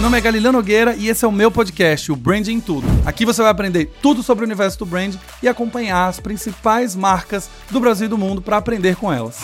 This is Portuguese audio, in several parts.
Meu nome é Galileu Nogueira e esse é o meu podcast, o Branding Tudo. Aqui você vai aprender tudo sobre o universo do brand e acompanhar as principais marcas do Brasil e do mundo para aprender com elas.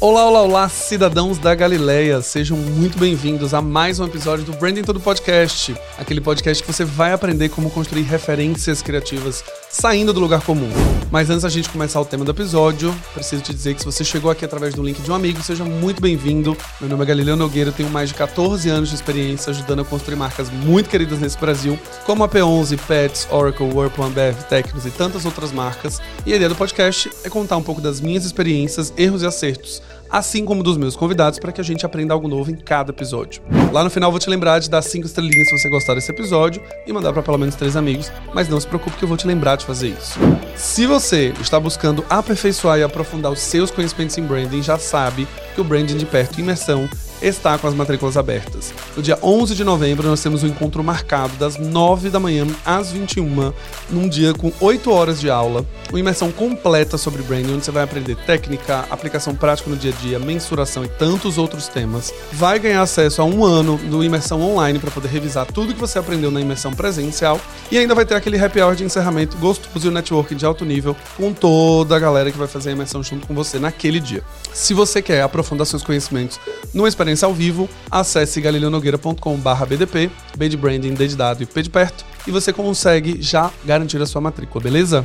Olá, olá, olá, cidadãos da Galileia. Sejam muito bem-vindos a mais um episódio do Branding Todo Podcast. Aquele podcast que você vai aprender como construir referências criativas saindo do lugar comum. Mas antes da gente começar o tema do episódio, preciso te dizer que se você chegou aqui através do link de um amigo, seja muito bem-vindo. Meu nome é Galileu Nogueira, tenho mais de 14 anos de experiência ajudando a construir marcas muito queridas nesse Brasil, como a P11, Pets, Oracle, Whirlpool, Ambev, Tecnos e tantas outras marcas. E a ideia do podcast é contar um pouco das minhas experiências, erros e acertos assim como dos meus convidados, para que a gente aprenda algo novo em cada episódio. Lá no final vou te lembrar de dar cinco estrelinhas se você gostar desse episódio e mandar para pelo menos três amigos, mas não se preocupe que eu vou te lembrar de fazer isso. Se você está buscando aperfeiçoar e aprofundar os seus conhecimentos em branding, já sabe que o Branding de Perto Imersão está com as matrículas abertas. No dia 11 de novembro, nós temos um encontro marcado das 9 da manhã às 21, num dia com 8 horas de aula, uma imersão completa sobre branding, onde você vai aprender técnica, aplicação prática no dia a dia, mensuração e tantos outros temas. Vai ganhar acesso a um ano do imersão online para poder revisar tudo que você aprendeu na imersão presencial e ainda vai ter aquele happy hour de encerramento gostoso e networking de alto nível com toda a galera que vai fazer a imersão junto com você naquele dia. Se você quer aprofundar seus conhecimentos numa experiência ao vivo, acesse galileonogueira.com/bdp, B de branding, D de dado e P de perto, e você consegue já garantir a sua matrícula, beleza?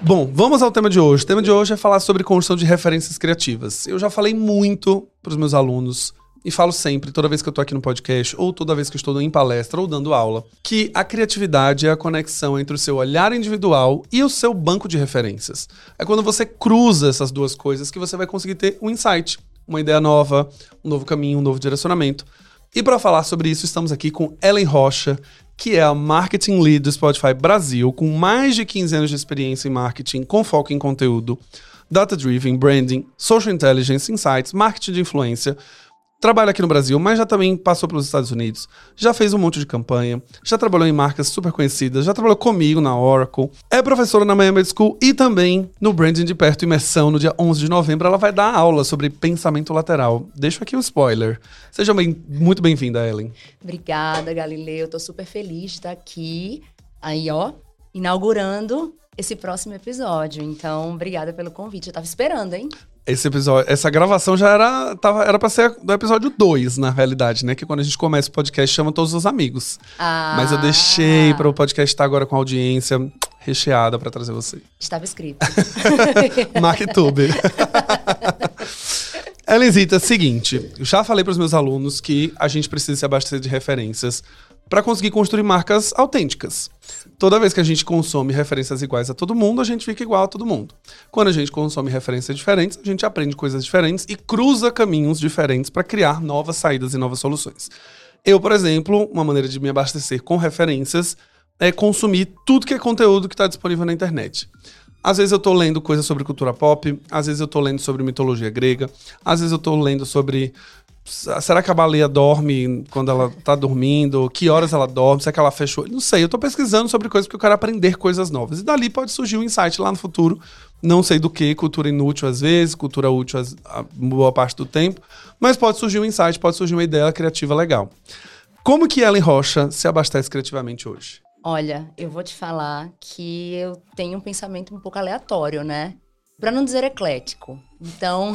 Bom, vamos ao tema de hoje. O tema de hoje é falar sobre construção de referências criativas. Eu já falei muito para os meus alunos e falo sempre, toda vez que eu estou aqui no podcast, ou toda vez que estou em palestra ou dando aula, que a criatividade é a conexão entre o seu olhar individual e o seu banco de referências. É quando você cruza essas duas coisas que você vai conseguir ter um insight, uma ideia nova, um novo caminho, um novo direcionamento. E para falar sobre isso, estamos aqui com Ellen Rocha, que é a Marketing Lead do Spotify Brasil, com mais de 15 anos de experiência em marketing, com foco em conteúdo, data-driven, branding, social intelligence, insights, marketing de influência, trabalha aqui no Brasil, mas já também passou pelos Estados Unidos, já fez um monte de campanha, já trabalhou em marcas super conhecidas, já trabalhou comigo na Oracle, é professora na Miami School e também no Branding de Perto Imersão, no dia 11 de novembro, ela vai dar aula sobre pensamento lateral. Deixo aqui um spoiler. Seja bem, muito bem-vinda, Ellen. Obrigada, Galileu. Eu tô super feliz de estar aqui, aí ó, inaugurando esse próximo episódio. Então, obrigada pelo convite. Eu tava esperando, hein? Esse episódio, essa gravação já era, tava, era pra ser do episódio 2, na realidade, né? Que quando a gente começa o podcast, chama todos os amigos. Ah. Mas eu deixei para o podcast estar agora com a audiência recheada para trazer você. Estava escrito. MarkTube. Elenzita, seguinte, eu já falei para os meus alunos que a gente precisa se abastecer de referências para conseguir construir marcas autênticas. Toda vez que a gente consome referências iguais a todo mundo, a gente fica igual a todo mundo. Quando a gente consome referências diferentes, a gente aprende coisas diferentes e cruza caminhos diferentes para criar novas saídas e novas soluções. Eu, por exemplo, uma maneira de me abastecer com referências é consumir tudo que é conteúdo que está disponível na internet. Às vezes eu estou lendo coisas sobre cultura pop, às vezes eu estou lendo sobre mitologia grega, às vezes eu estou lendo sobre Será que a baleia dorme quando ela tá dormindo? Que horas ela dorme? Será que ela fechou? Não sei, eu tô pesquisando sobre coisas porque eu quero aprender coisas novas. E dali pode surgir um insight lá no futuro. Não sei do que, cultura inútil às vezes, cultura útil a boa parte do tempo. Mas pode surgir um insight, pode surgir uma ideia criativa legal. Como que Ellen Rocha se abastece criativamente hoje? Olha, eu vou te falar que eu tenho um pensamento um pouco aleatório, né? Para não dizer eclético. Então,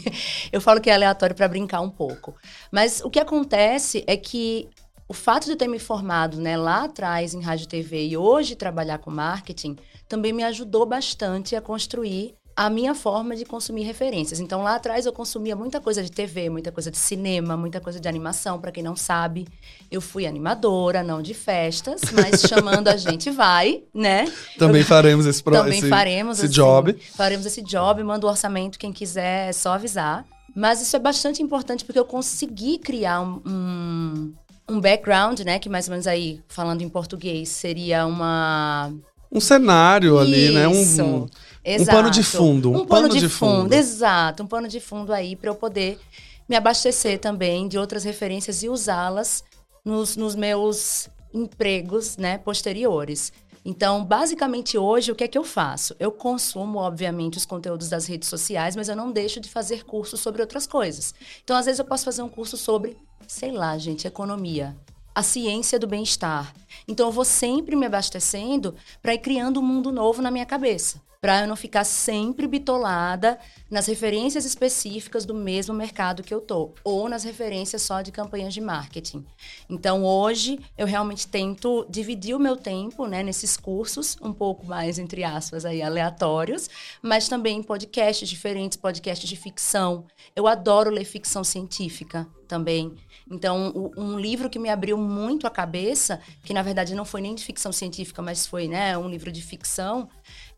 eu falo que é aleatório para brincar um pouco. Mas o que acontece é que o fato de eu ter me formado né, lá atrás em rádio TV e hoje trabalhar com marketing também me ajudou bastante a construir a minha forma de consumir referências. Então, lá atrás eu consumia muita coisa de TV, muita coisa de cinema, muita coisa de animação. Para quem não sabe, eu fui animadora, não de festas, mas chamando a gente vai, né? Também eu, faremos esse, pro, também esse, faremos esse assim, job. Faremos esse job, manda o orçamento, quem quiser, é só avisar. Mas isso é bastante importante porque eu consegui criar um, um, um background, né? Que mais ou menos aí, falando em português, seria uma um cenário ali, né? Um, Exato. Um pano de fundo. Um, um pano, pano, de, fundo. fundo. Exato, um pano de fundo aí para eu poder me abastecer também de outras referências e usá-las nos, nos meus empregos, né, posteriores. Então, basicamente hoje, o que é que eu faço? Eu consumo, obviamente, os conteúdos das redes sociais, mas eu não deixo de fazer cursos sobre outras coisas. Então, às vezes eu posso fazer um curso sobre, sei lá, gente, economia a ciência do bem-estar. Então, eu vou sempre me abastecendo para ir criando um mundo novo na minha cabeça para eu não ficar sempre bitolada nas referências específicas do mesmo mercado que eu tô, ou nas referências só de campanhas de marketing. Então, hoje, eu realmente tento dividir o meu tempo, né, nesses cursos, um pouco mais, entre aspas, aí, aleatórios, mas também podcasts diferentes, podcasts de ficção. Eu adoro ler ficção científica também. Então, um livro que me abriu muito a cabeça, que na verdade não foi nem de ficção científica, mas foi né, um livro de ficção,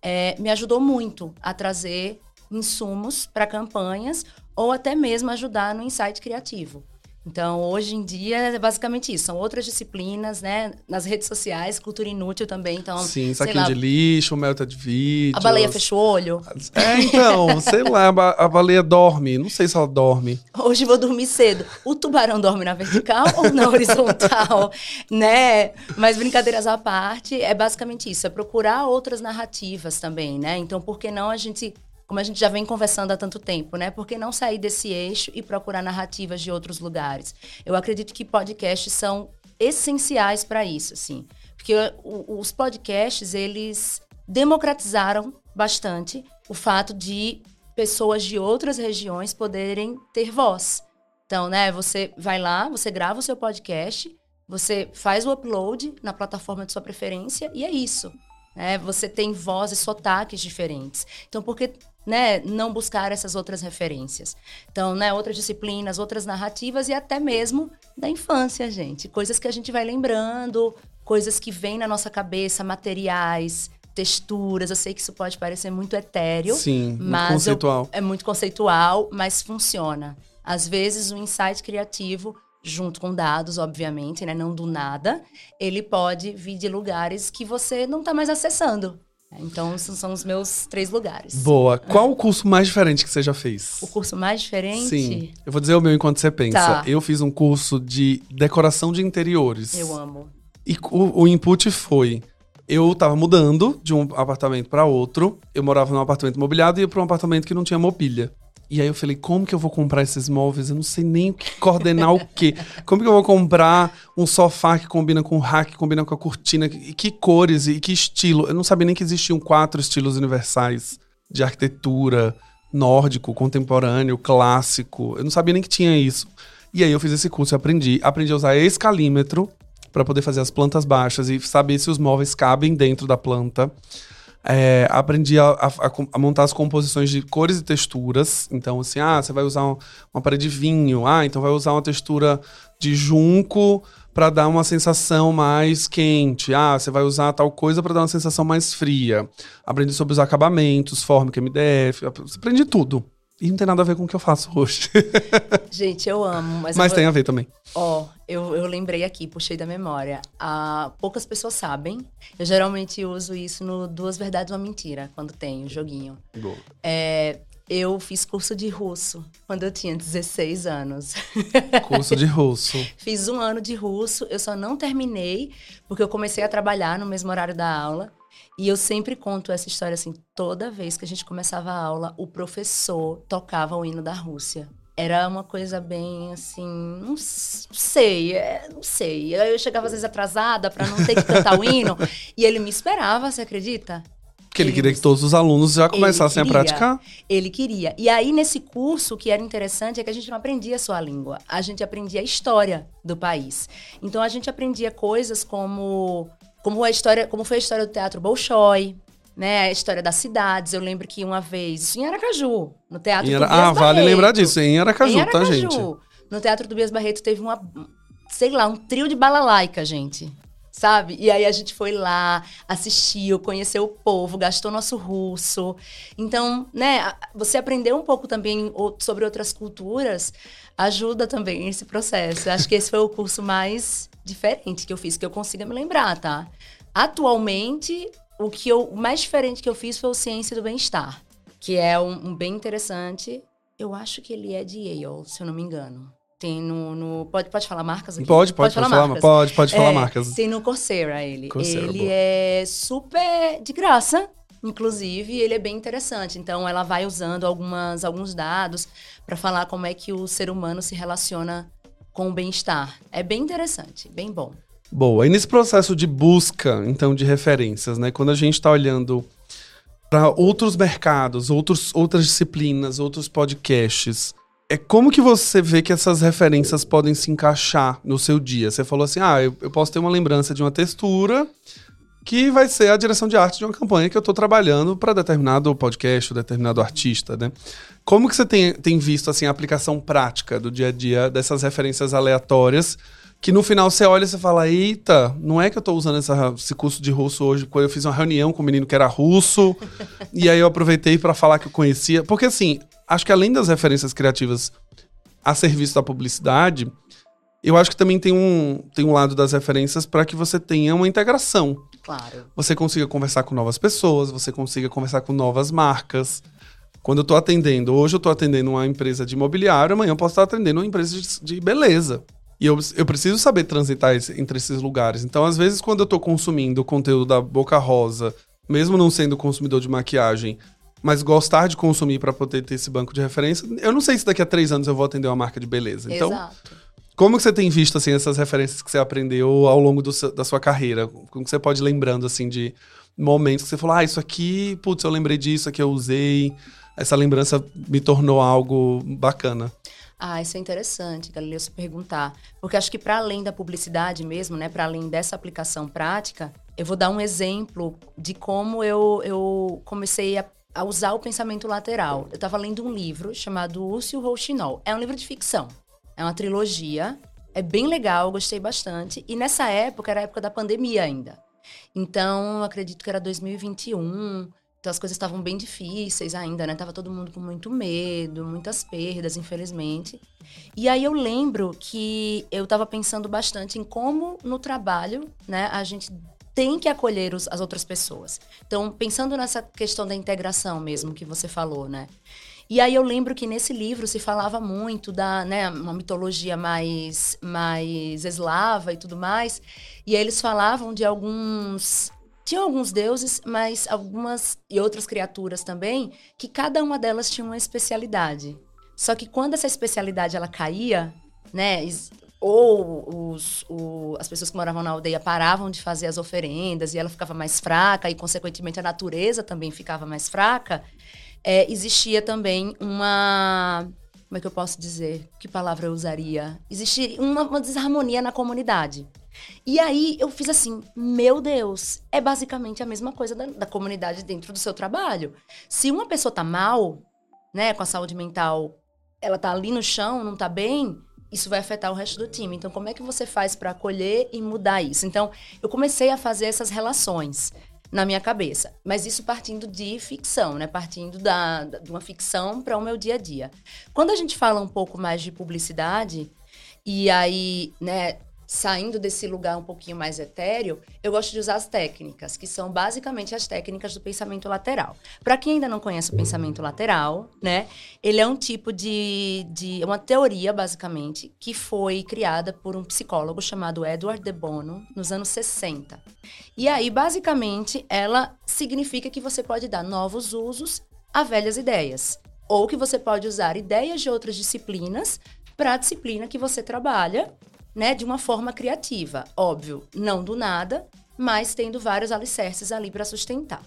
é, me ajudou muito a trazer insumos para campanhas ou até mesmo ajudar no insight criativo. Então, hoje em dia, é basicamente isso. São outras disciplinas, né? Nas redes sociais, cultura inútil também. Então, Sim, saquinho lá, de lixo, melta de vídeo. A baleia fechou o olho. É, então, sei lá, a baleia dorme. Não sei se ela dorme. Hoje vou dormir cedo. O tubarão dorme na vertical ou na horizontal? né? Mas brincadeiras à parte, é basicamente isso. É procurar outras narrativas também, né? Então, por que não a gente como a gente já vem conversando há tanto tempo, né? Por que não sair desse eixo e procurar narrativas de outros lugares? Eu acredito que podcasts são essenciais para isso, assim. Porque os podcasts, eles democratizaram bastante o fato de pessoas de outras regiões poderem ter voz. Então, né, você vai lá, você grava o seu podcast, você faz o upload na plataforma de sua preferência e é isso. Né? Você tem vozes, sotaques diferentes. Então, por que né, não buscar essas outras referências. Então, né, outras disciplinas, outras narrativas e até mesmo da infância, gente. Coisas que a gente vai lembrando, coisas que vêm na nossa cabeça, materiais, texturas. Eu sei que isso pode parecer muito etéreo. Sim, mas muito conceitual. Eu, é muito conceitual, mas funciona. Às vezes, o um insight criativo junto com dados, obviamente, né, não do nada, ele pode vir de lugares que você não está mais acessando. Então, esses são os meus três lugares. Boa. Qual o curso mais diferente que você já fez? O curso mais diferente? Sim. Eu vou dizer o meu enquanto você pensa. Tá. Eu fiz um curso de decoração de interiores. Eu amo. E o, o input foi: eu tava mudando de um apartamento para outro. Eu morava num apartamento mobiliado e ia para um apartamento que não tinha mobília. E aí eu falei, como que eu vou comprar esses móveis? Eu não sei nem o que coordenar o quê. Como que eu vou comprar um sofá que combina com o rack, que combina com a cortina? E que cores e que estilo? Eu não sabia nem que existiam quatro estilos universais de arquitetura, nórdico, contemporâneo, clássico. Eu não sabia nem que tinha isso. E aí eu fiz esse curso e aprendi. Aprendi a usar escalímetro para poder fazer as plantas baixas e saber se os móveis cabem dentro da planta. É, aprendi a, a, a, montar as composições de cores e texturas. Então, assim, ah, você vai usar um, uma parede de vinho. Ah, então vai usar uma textura de junco para dar uma sensação mais quente. Ah, você vai usar tal coisa para dar uma sensação mais fria. Aprendi sobre os acabamentos, Formic, MDF. Aprendi tudo. E não tem nada a ver com o que eu faço hoje. Gente, eu amo. Mas, mas vou... tem a ver também. Ó, oh, eu, eu lembrei aqui, puxei da memória. Ah, poucas pessoas sabem. Eu geralmente uso isso no Duas Verdades uma Mentira, quando tem o joguinho. Boa. É, eu fiz curso de russo quando eu tinha 16 anos. Curso de russo. fiz um ano de russo. Eu só não terminei porque eu comecei a trabalhar no mesmo horário da aula. E eu sempre conto essa história assim, toda vez que a gente começava a aula, o professor tocava o hino da Rússia. Era uma coisa bem assim, não sei, é, não sei. Eu chegava às vezes atrasada para não ter que cantar o hino, e ele me esperava, você acredita? Porque ele, ele queria que todos os alunos já começassem queria, a praticar. Ele queria. E aí, nesse curso, o que era interessante é que a gente não aprendia só a língua, a gente aprendia a história do país. Então, a gente aprendia coisas como como a história, como foi a história do Teatro Bolshoi, né? A história das cidades. Eu lembro que uma vez, isso em Aracaju, no Teatro Ara... Ah, Barreto, vale lembrar disso, em Aracaju, em Aracaju, tá, gente? No Teatro do Bias Barreto teve uma, sei lá, um trio de balalaica, gente. Sabe? E aí a gente foi lá, assistiu, conheceu o povo, gastou nosso russo. Então, né, você aprender um pouco também sobre outras culturas ajuda também esse processo. Acho que esse foi o curso mais diferente que eu fiz, que eu consiga me lembrar, tá? Atualmente, o que eu o mais diferente que eu fiz foi o Ciência do Bem-Estar, que é um, um, bem interessante. Eu acho que ele é de Yale, se eu não me engano. Tem no. no pode, pode falar marcas aqui? Pode, pode, pode, pode falar, marcas. Pode, pode falar é, marcas. Tem no Coursera ele. Coursera, ele boa. é super de graça. Inclusive, ele é bem interessante. Então, ela vai usando algumas, alguns dados para falar como é que o ser humano se relaciona com o bem-estar. É bem interessante, bem bom. Boa. E nesse processo de busca, então, de referências, né? Quando a gente está olhando para outros mercados, outros, outras disciplinas, outros podcasts, é como que você vê que essas referências podem se encaixar no seu dia? Você falou assim, ah, eu, eu posso ter uma lembrança de uma textura que vai ser a direção de arte de uma campanha que eu estou trabalhando para determinado podcast, determinado artista, né? Como que você tem, tem visto assim a aplicação prática do dia a dia dessas referências aleatórias que no final você olha e você fala, eita, não é que eu estou usando essa, esse curso de russo hoje, quando eu fiz uma reunião com um menino que era russo, e aí eu aproveitei para falar que eu conhecia. Porque assim, acho que além das referências criativas a serviço da publicidade, eu acho que também tem um, tem um lado das referências para que você tenha uma integração. Claro. Você consiga conversar com novas pessoas, você consiga conversar com novas marcas. Quando eu estou atendendo, hoje eu estou atendendo uma empresa de imobiliário, amanhã eu posso estar atendendo uma empresa de, de beleza. E eu, eu preciso saber transitar esse, entre esses lugares. Então, às vezes, quando eu estou consumindo o conteúdo da Boca Rosa, mesmo não sendo consumidor de maquiagem, mas gostar de consumir para poder ter esse banco de referência, eu não sei se daqui a três anos eu vou atender uma marca de beleza. Então, Exato. Como que você tem visto assim essas referências que você aprendeu ao longo seu, da sua carreira? Como que você pode ir lembrando assim de momentos que você falou: "Ah, isso aqui, putz, eu lembrei disso, aqui eu usei, essa lembrança me tornou algo bacana"? Ah, isso é interessante, Galileu, se perguntar. Porque acho que para além da publicidade mesmo, né, para além dessa aplicação prática, eu vou dar um exemplo de como eu, eu comecei a, a usar o pensamento lateral. Eu estava lendo um livro chamado Úcio Rouxinol. É um livro de ficção. É uma trilogia. É bem legal, gostei bastante. E nessa época, era a época da pandemia ainda. Então, acredito que era 2021. Então, as coisas estavam bem difíceis ainda, né? Tava todo mundo com muito medo, muitas perdas, infelizmente. E aí eu lembro que eu estava pensando bastante em como no trabalho, né, a gente tem que acolher os, as outras pessoas. Então, pensando nessa questão da integração mesmo que você falou, né? E aí eu lembro que nesse livro se falava muito da, né, uma mitologia mais, mais eslava e tudo mais. E aí eles falavam de alguns tinha alguns deuses, mas algumas e outras criaturas também, que cada uma delas tinha uma especialidade. Só que quando essa especialidade ela caía, né, ou os, o, as pessoas que moravam na aldeia paravam de fazer as oferendas e ela ficava mais fraca e consequentemente a natureza também ficava mais fraca, é, existia também uma. Como é que eu posso dizer? Que palavra eu usaria? Existia uma, uma desarmonia na comunidade. E aí eu fiz assim, meu Deus, é basicamente a mesma coisa da, da, comunidade dentro do seu trabalho. Se uma pessoa tá mal, né, com a saúde mental, ela tá ali no chão, não tá bem, isso vai afetar o resto do time. Então, como é que você faz para acolher e mudar isso? Então, eu comecei a fazer essas relações na minha cabeça. Mas isso partindo de ficção, né? Partindo da, de uma ficção para o meu dia a dia. Quando a gente fala um pouco mais de publicidade, e aí, né, saindo desse lugar um pouquinho mais etéreo, eu gosto de usar as técnicas, que são basicamente as técnicas do pensamento lateral. Para quem ainda não conhece o pensamento lateral, né, ele é um tipo de, de uma teoria, basicamente, que foi criada por um psicólogo chamado Edward de Bono nos anos 60. E aí, basicamente, ela significa que você pode dar novos usos a velhas ideias. Ou que você pode usar ideias de outras disciplinas para a disciplina que você trabalha né, de uma forma criativa. Óbvio, não do nada, mas tendo vários alicerces ali para sustentar.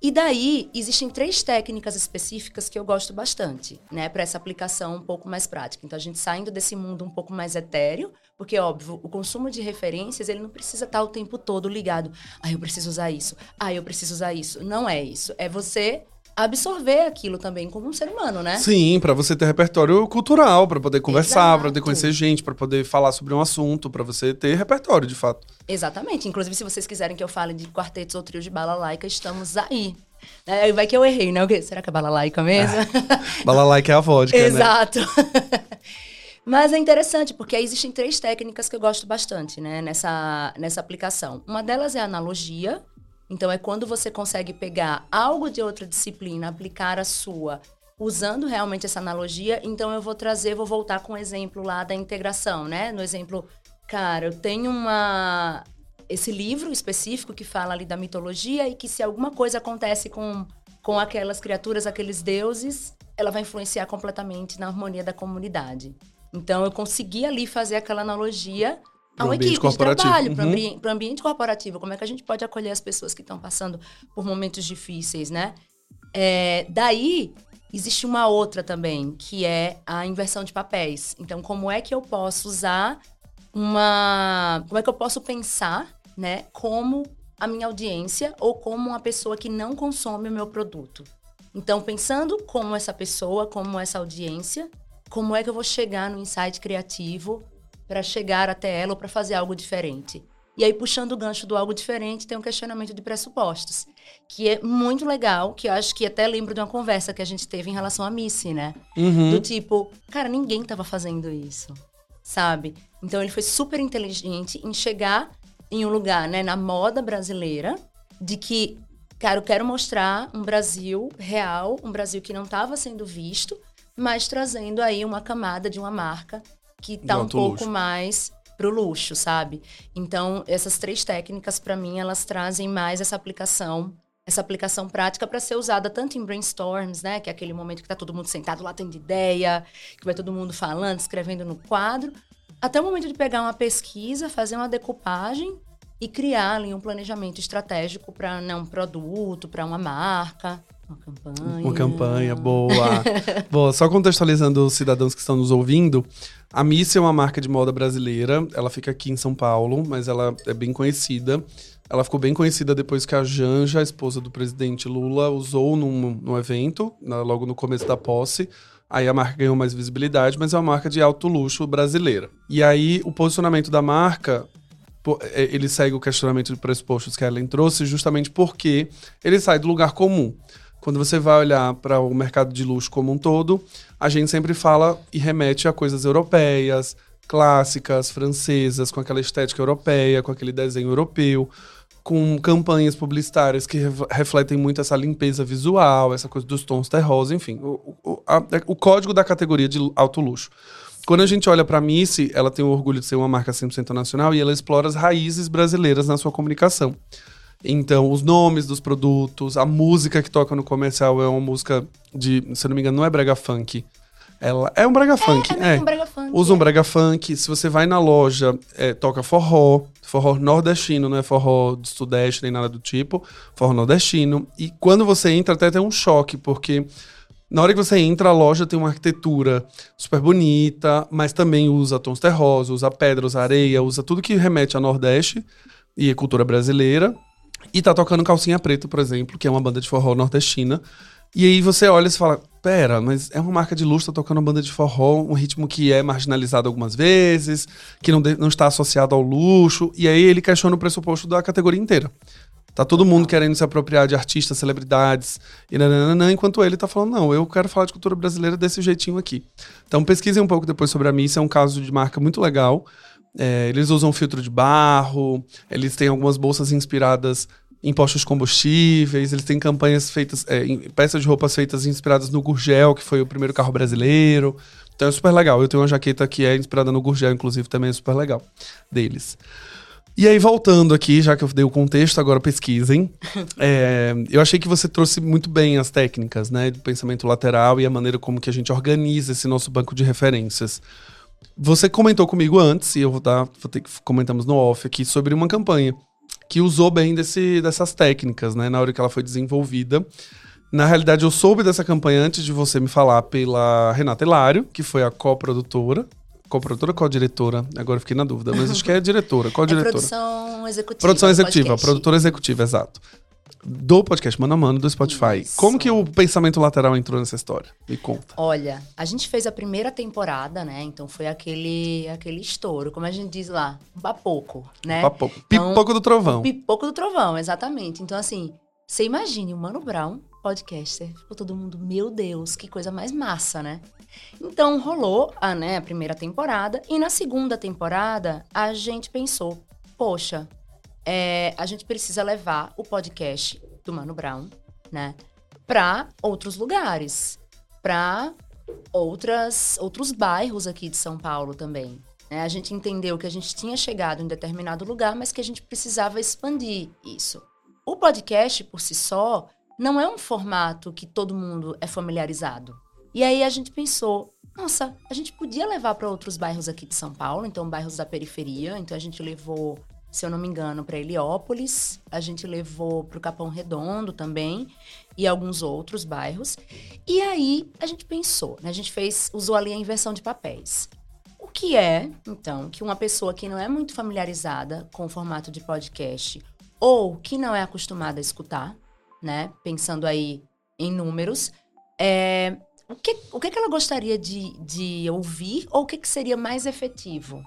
E daí, existem três técnicas específicas que eu gosto bastante, né, para essa aplicação um pouco mais prática. Então, a gente saindo desse mundo um pouco mais etéreo, porque, óbvio, o consumo de referências, ele não precisa estar o tempo todo ligado. Ah, eu preciso usar isso. Ah, eu preciso usar isso. Não é isso. É você absorver aquilo também como um ser humano, né? Sim, para você ter repertório cultural, para poder conversar, para poder conhecer gente, para poder falar sobre um assunto, para você ter repertório de fato. Exatamente. Inclusive, se vocês quiserem que eu fale de quartetos ou trios de balalaica, estamos aí. É, vai que eu errei, né? Será que é balalaica mesmo? É. balalaica é a vodka, né? Exato. Mas é interessante, porque aí existem três técnicas que eu gosto bastante, né, nessa, nessa aplicação. Uma delas é a analogia, então, é quando você consegue pegar algo de outra disciplina, aplicar a sua usando realmente essa analogia, então eu vou trazer, vou voltar com o exemplo lá da integração, né? No exemplo, cara, eu tenho uma esse livro específico que fala ali da mitologia e que se alguma coisa acontece com com aquelas criaturas, aqueles deuses, ela vai influenciar completamente na harmonia da comunidade. Então eu consegui ali fazer aquela analogia a uma equipe de trabalho, para o uhum. ambiente corporativo. Como é que a gente pode acolher as pessoas que estão passando por momentos difíceis, né? É, daí, existe uma outra também, que é a inversão de papéis. Então, como é que eu posso usar uma... Como é que eu posso pensar, né? Como a minha audiência ou como uma pessoa que não consome o meu produto. Então, pensando como essa pessoa, como essa audiência, como é que eu vou chegar no insight criativo para chegar até ela ou para fazer algo diferente. E aí, puxando o gancho do algo diferente, tem um questionamento de pressupostos, que é muito legal, que eu acho que até lembro de uma conversa que a gente teve em relação à Missy, né? Uhum. Do tipo, cara, ninguém estava fazendo isso, sabe? Então, ele foi super inteligente em chegar em um lugar, né, na moda brasileira, de que, cara, eu quero mostrar um Brasil real, um Brasil que não estava sendo visto, mas trazendo aí uma camada de uma marca que tá um pouco luxo. mais pro luxo, sabe? Então, essas três técnicas, para mim, elas trazem mais essa aplicação, essa aplicação prática para ser usada tanto em brainstorms, né? Que é aquele momento que tá todo mundo sentado lá tendo ideia, que vai todo mundo falando, escrevendo no quadro, até o momento de pegar uma pesquisa, fazer uma decupagem e criar ali um planejamento estratégico para né, um produto, para uma marca. Uma campanha. Uma campanha, boa. boa. Só contextualizando os cidadãos que estão nos ouvindo, a Miss é uma marca de moda brasileira. Ela fica aqui em São Paulo, mas ela é bem conhecida. Ela ficou bem conhecida depois que a Janja, a esposa do presidente Lula, usou num, num evento, na, logo no começo da posse. Aí a marca ganhou mais visibilidade, mas é uma marca de alto luxo brasileira. E aí o posicionamento da marca é, ele segue o questionamento de pressupostos que a Ellen trouxe, justamente porque ele sai do lugar comum. Quando você vai olhar para o mercado de luxo como um todo, a gente sempre fala e remete a coisas europeias, clássicas, francesas, com aquela estética europeia, com aquele desenho europeu, com campanhas publicitárias que refletem muito essa limpeza visual, essa coisa dos tons terrosos, enfim, o, o, a, o código da categoria de alto luxo. Quando a gente olha para a Missy, ela tem o orgulho de ser uma marca 100% nacional e ela explora as raízes brasileiras na sua comunicação. Então, os nomes dos produtos, a música que toca no comercial é uma música de, se eu não me engano, não é brega funk. Ela é um brega é, funk, é. é. Um brega funk, Usa um é. brega funk. Se você vai na loja, é, toca forró, forró nordestino, não é forró do sudeste nem nada do tipo, forró nordestino. E quando você entra, até tem um choque, porque na hora que você entra, a loja tem uma arquitetura super bonita, mas também usa tons terrosos, usa pedra, usa areia, usa tudo que remete a Nordeste e a cultura brasileira. E tá tocando Calcinha Preta, por exemplo, que é uma banda de forró nordestina. E aí você olha e fala, pera, mas é uma marca de luxo, tá tocando uma banda de forró, um ritmo que é marginalizado algumas vezes, que não, de, não está associado ao luxo. E aí ele questiona o pressuposto da categoria inteira. Tá todo mundo querendo se apropriar de artistas, celebridades, e nananana, enquanto ele tá falando, não, eu quero falar de cultura brasileira desse jeitinho aqui. Então pesquisem um pouco depois sobre a Missa, é um caso de marca muito legal. É, eles usam filtro de barro, eles têm algumas bolsas inspiradas em postos de combustíveis, eles têm campanhas feitas, é, peças de roupas feitas inspiradas no Gurgel, que foi o primeiro carro brasileiro. Então é super legal. Eu tenho uma jaqueta que é inspirada no Gurgel, inclusive, também é super legal deles. E aí, voltando aqui, já que eu dei o contexto, agora pesquisem. é, eu achei que você trouxe muito bem as técnicas, né? Do pensamento lateral e a maneira como que a gente organiza esse nosso banco de referências. Você comentou comigo antes, e eu vou, dar, vou ter que comentamos no off aqui, sobre uma campanha que usou bem desse, dessas técnicas, né? Na hora que ela foi desenvolvida. Na realidade, eu soube dessa campanha antes de você me falar pela Renata Hilário, que foi a coprodutora. Co-produtora ou co-diretora? Agora eu fiquei na dúvida, mas acho que é diretora. Qual-diretora? É produção executiva. Produção executiva, produtora executiva, exato. Do podcast Mano a Mano do Spotify. Isso. Como que o pensamento lateral entrou nessa história? Me conta. Olha, a gente fez a primeira temporada, né? Então foi aquele, aquele estouro, como a gente diz lá, papoco, né? Papoco. Então, pipoco do trovão. Pipoco do trovão, exatamente. Então, assim, você imagine o Mano Brown, podcaster, ficou todo mundo, meu Deus, que coisa mais massa, né? Então rolou a, né, a primeira temporada e na segunda temporada a gente pensou, poxa, é, a gente precisa levar o podcast do Mano Brown, né, para outros lugares, para outras outros bairros aqui de São Paulo também. Né? A gente entendeu que a gente tinha chegado em determinado lugar, mas que a gente precisava expandir isso. O podcast, por si só, não é um formato que todo mundo é familiarizado. E aí a gente pensou, nossa, a gente podia levar para outros bairros aqui de São Paulo, então bairros da periferia. Então a gente levou, se eu não me engano, para Heliópolis, a gente levou para o Capão Redondo também e alguns outros bairros. E aí a gente pensou, né? A gente fez, usou ali a inversão de papéis. O que é, então, que uma pessoa que não é muito familiarizada com o formato de podcast ou que não é acostumada a escutar, né? Pensando aí em números, é, o, que, o que, ela gostaria de, de ouvir ou o que, que seria mais efetivo?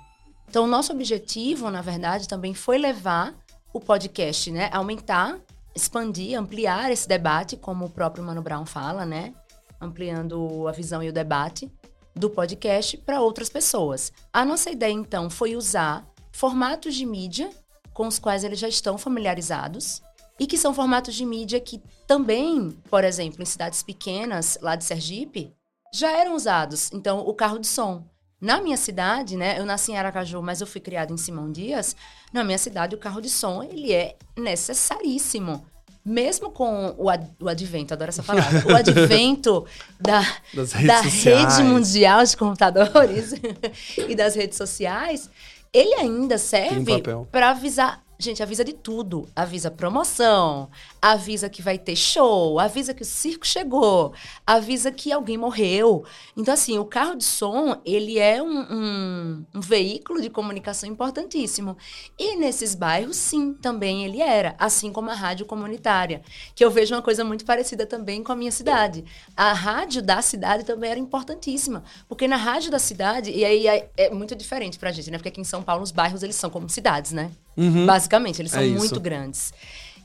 Então, o nosso objetivo, na verdade, também foi levar o podcast, né? Aumentar, expandir, ampliar esse debate, como o próprio Mano Brown fala, né? Ampliando a visão e o debate do podcast para outras pessoas. A nossa ideia, então, foi usar formatos de mídia com os quais eles já estão familiarizados e que são formatos de mídia que também, por exemplo, em cidades pequenas lá de Sergipe, já eram usados. Então, o carro de som. Na minha cidade, né, eu nasci em Aracaju, mas eu fui criada em Simão Dias. Na minha cidade, o carro de som, ele é necessaríssimo. Mesmo com o, ad, o advento, adoro essa palavra, o advento da, da rede mundial de computadores e das redes sociais, ele ainda serve para avisar Gente, avisa de tudo. Avisa promoção, avisa que vai ter show, avisa que o circo chegou, avisa que alguém morreu. Então, assim, o carro de som, ele é um, um, um veículo de comunicação importantíssimo. E nesses bairros, sim, também ele era. Assim como a rádio comunitária. Que eu vejo uma coisa muito parecida também com a minha cidade. A rádio da cidade também era importantíssima. Porque na rádio da cidade, e aí é, é muito diferente pra gente, né? Porque aqui em São Paulo, os bairros, eles são como cidades, né? Uhum. Basicamente, eles são é muito grandes.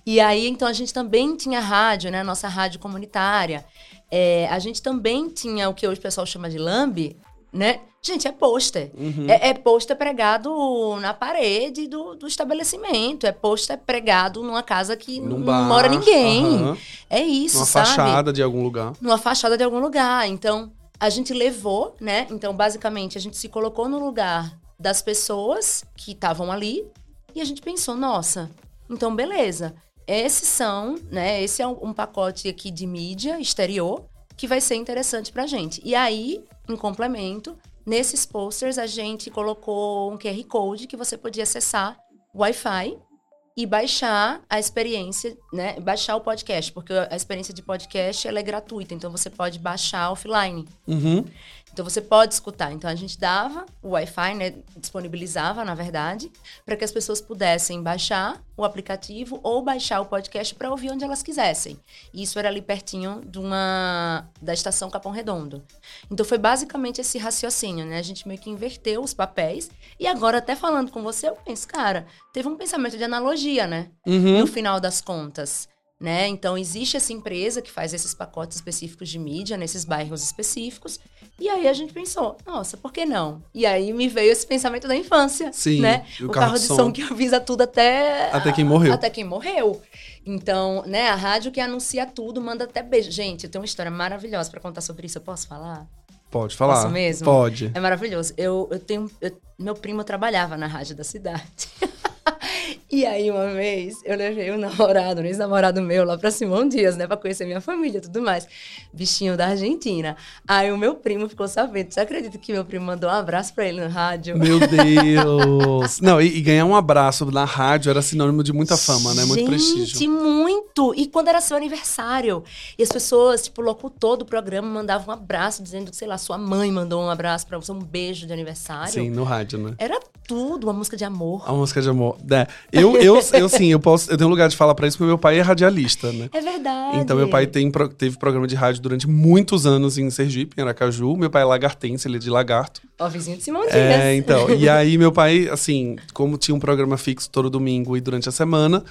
E aí, então, a gente também tinha rádio, né? Nossa rádio comunitária. É, a gente também tinha o que hoje o pessoal chama de lambe, né? Gente, é pôster. Uhum. É, é pôster pregado na parede do, do, estabelecimento. É pôster pregado numa casa que Num não bar, mora ninguém. Uhum. É isso, Numa sabe? fachada de algum lugar. Numa fachada de algum lugar. Então, a gente levou, né? Então, basicamente, a gente se colocou no lugar das pessoas que estavam ali, e a gente pensou, nossa, então beleza. Esses são, né? Esse é um, pacote aqui de mídia exterior que vai ser interessante pra gente. E aí, em complemento, nesses posters a gente colocou um QR Code que você podia acessar Wi-Fi e baixar a experiência, né? Baixar o podcast, porque a experiência de podcast ela é gratuita, então você pode baixar offline. Uhum. Então você pode escutar. Então a gente dava o Wi-Fi, né, disponibilizava, na verdade, para que as pessoas pudessem baixar o aplicativo ou baixar o podcast para ouvir onde elas quisessem. E isso era ali pertinho de uma da estação Capão Redondo. Então foi basicamente esse raciocínio, né? A gente meio que inverteu os papéis e agora até falando com você, eu penso, cara, teve um pensamento de analogia, né? Uhum. No final das contas. Né? Então, existe essa empresa que faz esses pacotes específicos de mídia nesses bairros específicos. E aí a gente pensou, nossa, por que não? E aí me veio esse pensamento da infância, Sim, né? O, o carro, carro, de som. som que avisa tudo até até quem morreu. Até quem morreu. Então, né, a rádio que anuncia tudo, manda até beijo. Gente, eu tenho uma história maravilhosa para contar sobre isso. Eu posso falar? Pode falar. Posso mesmo? Pode. É maravilhoso. Eu, eu tenho. Eu, meu primo trabalhava na rádio da cidade. E aí, uma vez, eu levei um namorado, um ex-namorado meu, lá pra Simão Dias, né? Pra conhecer minha família e tudo mais. Bichinho da Argentina. Aí o meu primo ficou sabendo. Você acredita que meu primo mandou um abraço pra ele no rádio? Meu Deus! Não, e, e, ganhar um abraço na rádio era sinônimo de muita fama, né? Muito Gente, prestígio. Muito! E quando era seu aniversário. E as pessoas, tipo, o locutor do programa mandava um abraço, dizendo que, sei lá, sua mãe mandou um abraço pra você, um beijo de aniversário. Sim, no rádio, né? Era tudo, uma música de amor. A música de amor. É. Eu, eu, eu sim, eu posso. Eu tenho lugar de falar para isso, porque meu pai é radialista, né? É verdade. Então, meu pai tem, teve programa de rádio durante muitos anos em Sergipe, em Aracaju. Meu pai é lagartense, ele é de lagarto. Ó, vizinho de Simão Dias. É, então. e aí, meu pai, assim, como tinha um programa fixo todo domingo e durante a semana,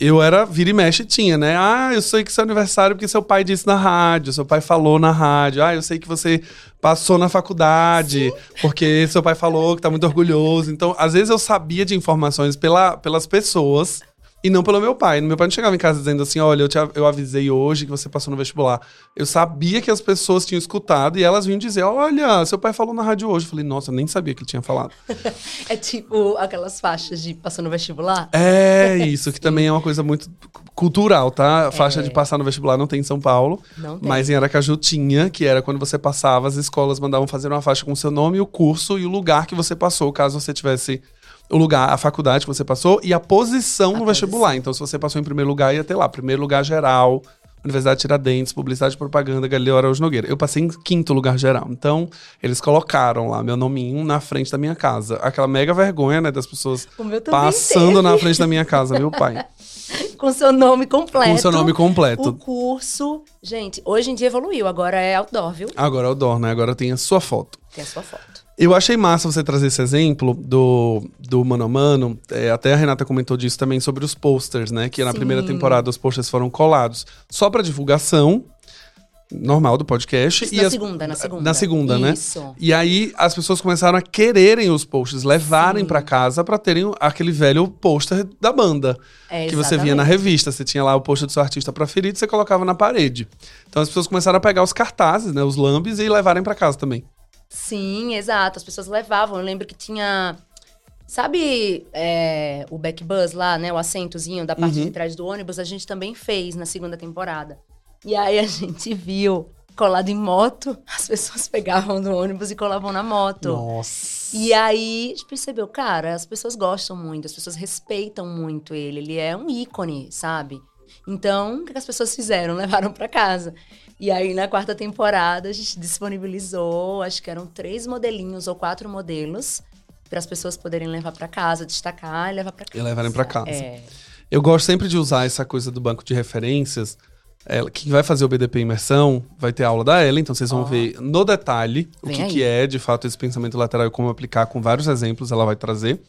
eu era vira e mexe tinha, né? Ah, eu sei que seu aniversário porque seu pai disse na rádio, seu pai falou na rádio. Ah, eu sei que você passou na faculdade Sim. porque seu pai falou que tá muito orgulhoso. Então, às vezes eu sabia de informações pela, pelas pessoas E não pelo meu pai. Meu pai não chegava em casa dizendo assim: olha, eu, te, eu avisei hoje que você passou no vestibular. Eu sabia que as pessoas tinham escutado e elas vinham dizer: olha, seu pai falou na rádio hoje. Eu falei: nossa, eu nem sabia que ele tinha falado. é tipo aquelas faixas de passou no vestibular? É, isso, que também é uma coisa muito cultural, tá? A faixa é. de passar no vestibular não tem em São Paulo. Mas em Aracaju tinha, que era quando você passava, as escolas mandavam fazer uma faixa com o seu nome, o curso e o lugar que você passou, caso você tivesse o lugar, a faculdade que você passou e a posição a no posição. vestibular. Então, se você passou em primeiro lugar, ia ter lá, primeiro lugar geral, Universidade Tiradentes, Publicidade e Propaganda, Galileu Araújo Nogueira. Eu passei em quinto lugar geral. Então, eles colocaram lá meu nominho na frente da minha casa. Aquela mega vergonha, né, das pessoas passando teve. na frente da minha casa, meu pai. Com seu nome completo. Com seu nome completo. O curso. Gente, hoje em dia evoluiu, agora é outdoor, viu? Agora é outdoor, né? Agora tem a sua foto. Tem a sua foto. Eu achei massa você trazer esse exemplo do, do Mano a Mano. É, até a Renata comentou disso também sobre os posters, né? Que Sim. na primeira temporada os posters foram colados só para divulgação normal do podcast. Isso e na as, segunda, na segunda. Na segunda, né? Isso. E aí as pessoas começaram a quererem os posts, levarem para casa para terem aquele velho pôster da banda. É, que você via na revista. Você tinha lá o pôster do seu artista preferido e você colocava na parede. Então as pessoas começaram a pegar os cartazes, né? Os lambes e levarem para casa também. Sim, exato. As pessoas levavam. Eu lembro que tinha. Sabe é, o backbus lá, né? O assentozinho da parte uhum. de trás do ônibus, a gente também fez na segunda temporada. E aí a gente viu colado em moto, as pessoas pegavam do ônibus e colavam na moto. Nossa. E aí a gente percebeu, cara, as pessoas gostam muito, as pessoas respeitam muito ele. Ele é um ícone, sabe? Então, o que as pessoas fizeram? Levaram para casa. E aí, na quarta temporada, a gente disponibilizou, acho que eram três modelinhos ou quatro modelos, para as pessoas poderem levar para casa, destacar e levar para casa. E levarem para casa. É. Eu gosto sempre de usar essa coisa do banco de referências. É, quem vai fazer o BDP Imersão vai ter aula da ela, então vocês vão oh. ver no detalhe o que, que, é, de fato, esse pensamento lateral e como aplicar com vários exemplos ela vai trazer.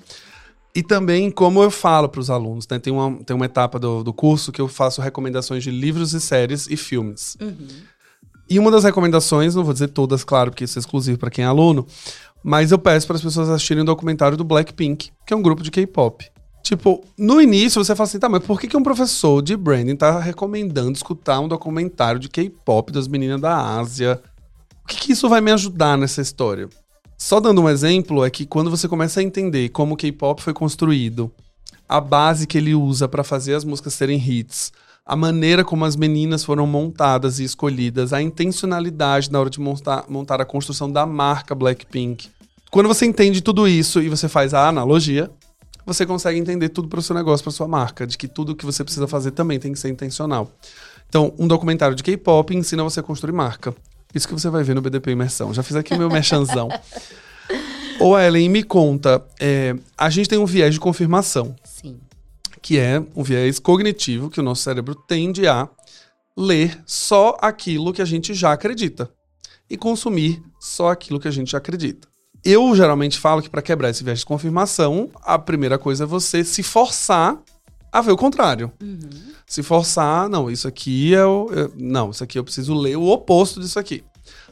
E também como eu falo para os alunos, né? Tem uma, tem uma etapa do, do curso que eu faço recomendações de livros e séries e filmes. Uhum. E uma das recomendações, não vou dizer todas, claro, porque isso é exclusivo para quem é aluno, mas eu peço para as pessoas assistirem o documentário do Blackpink, que é um grupo de K-pop. Tipo, no início você fala assim, tá, mas por que, que um professor de branding tá recomendando escutar um documentário de K-pop das meninas da Ásia? O que, que isso vai me ajudar nessa história? Só dando um exemplo, é que quando você começa a entender como o K-pop foi construído, a base que ele usa para fazer as músicas serem hits, a maneira como as meninas foram montadas e escolhidas, a intencionalidade na hora de montar, montar a construção da marca Blackpink. Quando você entende tudo isso e você faz a analogia, você consegue entender tudo para o seu negócio, para sua marca, de que tudo que você precisa fazer também tem que ser intencional. Então, um documentário de K-pop ensina você a construir marca. Isso que você vai ver no BDP Imersão. Já fiz aqui meu merchanzão. Ô, Ellen, me conta. É, a gente tem um viés de confirmação. Sim. Que é um viés cognitivo que o nosso cérebro tende a ler só aquilo que a gente já acredita e consumir só aquilo que a gente já acredita. Eu geralmente falo que para quebrar esse viés de confirmação, a primeira coisa é você se forçar a ver o contrário. Uhum. Se forçar, não, isso aqui é o. Não, isso aqui eu preciso ler o oposto disso aqui.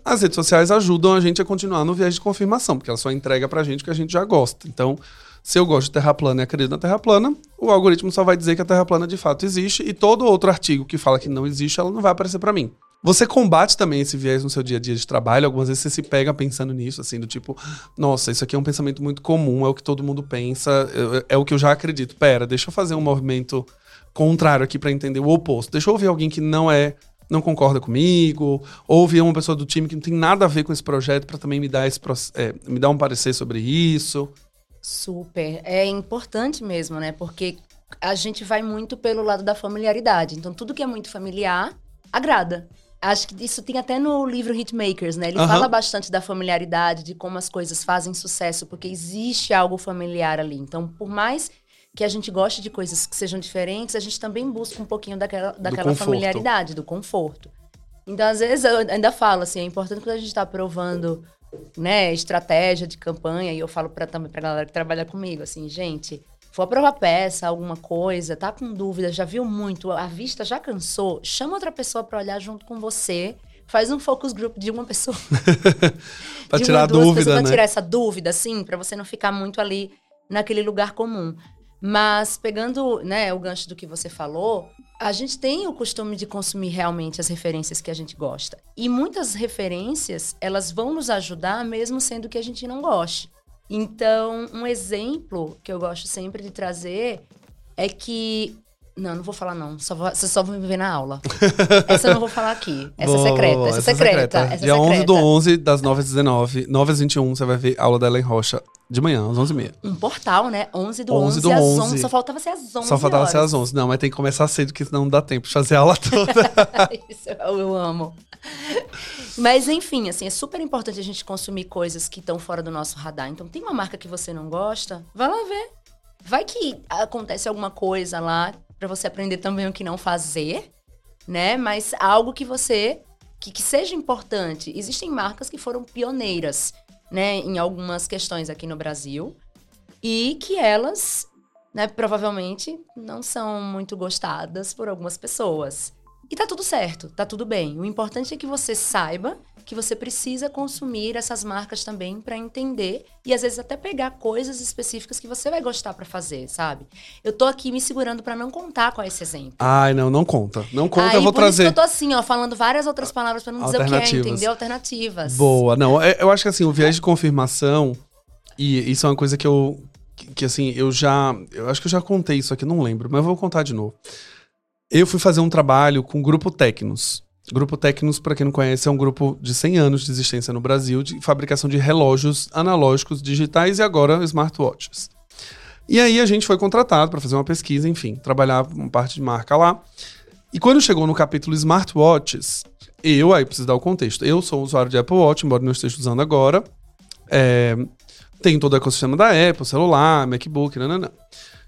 As redes sociais ajudam a gente a continuar no viés de confirmação, porque ela só entrega pra gente o que a gente já gosta. Então, se eu gosto de terra plana e acredito na terra plana, o algoritmo só vai dizer que a terra plana de fato existe e todo outro artigo que fala que não existe, ela não vai aparecer para mim. Você combate também esse viés no seu dia a dia de trabalho. Algumas vezes você se pega pensando nisso, assim, do tipo, nossa, isso aqui é um pensamento muito comum, é o que todo mundo pensa, é, é o que eu já acredito. Pera, deixa eu fazer um movimento contrário aqui para entender o oposto. Deixa eu ouvir alguém que não é não concorda comigo, ou ouvir uma pessoa do time que não tem nada a ver com esse projeto para também me dar esse é, me dar um parecer sobre isso. Super, é importante mesmo, né? Porque a gente vai muito pelo lado da familiaridade. Então tudo que é muito familiar agrada. Acho que isso tem até no livro Hitmakers, né? Ele uhum. fala bastante da familiaridade, de como as coisas fazem sucesso, porque existe algo familiar ali. Então, por mais que a gente goste de coisas que sejam diferentes, a gente também busca um pouquinho daquela, daquela do familiaridade, do conforto. Então, às vezes, eu ainda falo assim, é importante quando a gente está provando né, estratégia de campanha, e eu falo pra, também pra galera que trabalha comigo, assim, gente, for aprovar peça, alguma coisa, tá com dúvida, já viu muito, a vista já cansou, chama outra pessoa para olhar junto com você, faz um focus group de uma pessoa. para tirar a dúvida, né? Pra tirar essa dúvida, assim, para você não ficar muito ali naquele lugar comum. Mas pegando né, o gancho do que você falou, a gente tem o costume de consumir realmente as referências que a gente gosta. E muitas referências, elas vão nos ajudar mesmo sendo que a gente não goste. Então, um exemplo que eu gosto sempre de trazer é que não, não vou falar não. Só vou, vocês só vão me ver na aula. essa eu não vou falar aqui. Essa boa, é secreta. Boa, essa, essa é secreta. secreta. Essa Dia secreta. 11 do 11, das 9 às 19. 9 às 21, você vai ver a aula da Ellen Rocha. De manhã, às 11h30. Um portal, né? 11 do 11, 11 do às 11. 11. Só faltava ser às 11 Só faltava horas. ser às 11. Não, mas tem que começar cedo, porque senão não dá tempo de fazer a aula toda. Isso eu amo. Mas, enfim, assim, é super importante a gente consumir coisas que estão fora do nosso radar. Então, tem uma marca que você não gosta, vai lá ver. Vai que acontece alguma coisa lá para você aprender também o que não fazer, né? Mas algo que você que, que seja importante. Existem marcas que foram pioneiras, né, em algumas questões aqui no Brasil e que elas, né, provavelmente não são muito gostadas por algumas pessoas. E tá tudo certo, tá tudo bem. O importante é que você saiba que você precisa consumir essas marcas também para entender e às vezes até pegar coisas específicas que você vai gostar para fazer, sabe? Eu tô aqui me segurando para não contar com esse exemplo. Ai, não, não conta. Não conta, Aí, eu vou por trazer. Isso que eu tô assim, ó, falando várias outras palavras para não dizer o que é, entendeu? Alternativas. Boa. Não, é, eu acho que assim, o viés de confirmação e isso é uma coisa que eu que, que assim, eu já, eu acho que eu já contei isso aqui, não lembro, mas eu vou contar de novo. Eu fui fazer um trabalho com o grupo Tecnos. Grupo Tecnos, para quem não conhece, é um grupo de 100 anos de existência no Brasil de fabricação de relógios analógicos digitais e agora smartwatches. E aí a gente foi contratado para fazer uma pesquisa, enfim, trabalhar uma parte de marca lá. E quando chegou no capítulo smartwatches, eu, aí preciso dar o contexto, eu sou usuário de Apple Watch, embora não esteja usando agora. É, tenho todo o ecossistema da Apple, celular, MacBook, nananã.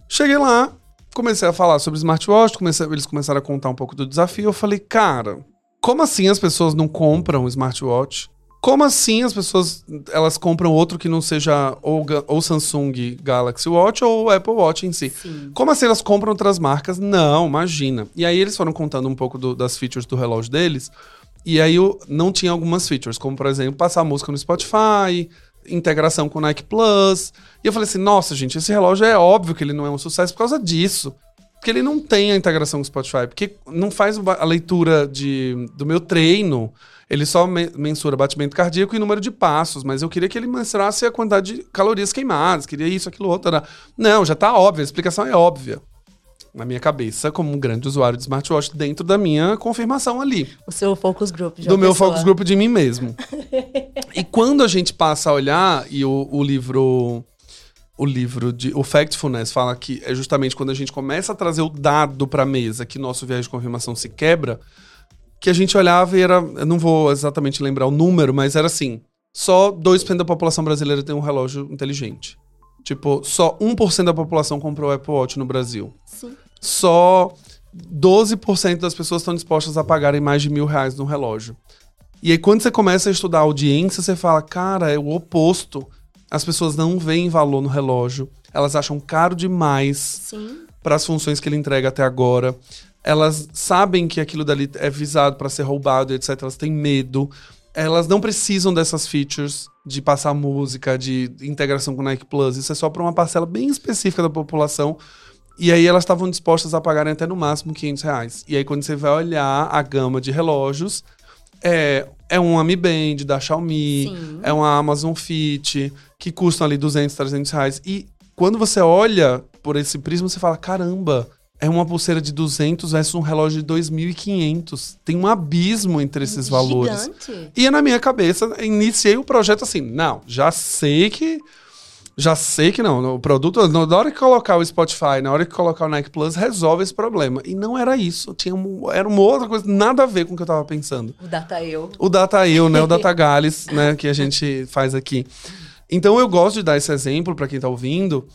Cheguei lá, comecei a falar sobre smartwatch, comecei, eles começaram a contar um pouco do desafio. Eu falei, cara, como assim as pessoas não compram smartwatch? Como assim as pessoas elas compram outro que não seja ou, ou Samsung Galaxy Watch ou Apple Watch em si? Sim. Como assim elas compram outras marcas? Não, imagina. E aí eles foram contando um pouco do, das features do relógio deles. E aí eu não tinha algumas features, como por exemplo, passar música no Spotify, integração com o Nike Plus. E eu falei assim: nossa, gente, esse relógio é óbvio que ele não é um sucesso por causa disso. Porque ele não tem a integração com o Spotify, porque não faz a leitura de, do meu treino. Ele só mensura batimento cardíaco e número de passos, mas eu queria que ele mensurasse a quantidade de calorias queimadas, queria isso, aquilo, outro. Não, já tá óbvio, a explicação é óbvia. Na minha cabeça, como um grande usuário de smartwatch, dentro da minha confirmação ali. O seu focus group. Do meu pessoa. focus group de mim mesmo. e quando a gente passa a olhar, e o, o livro o livro de o Factfulness fala que é justamente quando a gente começa a trazer o dado para a mesa que nosso viés de confirmação se quebra, que a gente olhava e era, eu não vou exatamente lembrar o número, mas era assim, só 2% da população brasileira tem um relógio inteligente. Tipo, só 1% da população comprou o Apple Watch no Brasil. Sim. Só 12% das pessoas estão dispostas a pagarem mais de mil reais no relógio. E aí, quando você começa a estudar a audiência, você fala, cara, é o oposto as pessoas não veem valor no relógio. Elas acham caro demais para as funções que ele entrega até agora. Elas sabem que aquilo dali é visado para ser roubado, etc. Elas têm medo. Elas não precisam dessas features de passar música, de integração com o Nike Plus. Isso é só para uma parcela bem específica da população. E aí elas estavam dispostas a pagarem até no máximo 500 reais. E aí quando você vai olhar a gama de relógios, é, é um Mi Band da Xiaomi, Sim. é uma Amazon Fit, que custam ali 200, 300 reais. E quando você olha por esse prisma, você fala, caramba, é uma pulseira de 200 versus um relógio de 2.500. Tem um abismo entre esses Gigante. valores. E na minha cabeça, iniciei o projeto assim, não, já sei que já sei que não. O produto, na hora que colocar o Spotify, na hora que colocar o Nike Plus, resolve esse problema. E não era isso. Tinha um, era uma outra coisa, nada a ver com o que eu tava pensando. O Data Eu. O Data Eu, né? O Data Gales, né? Que a gente faz aqui. Então eu gosto de dar esse exemplo para quem tá ouvindo,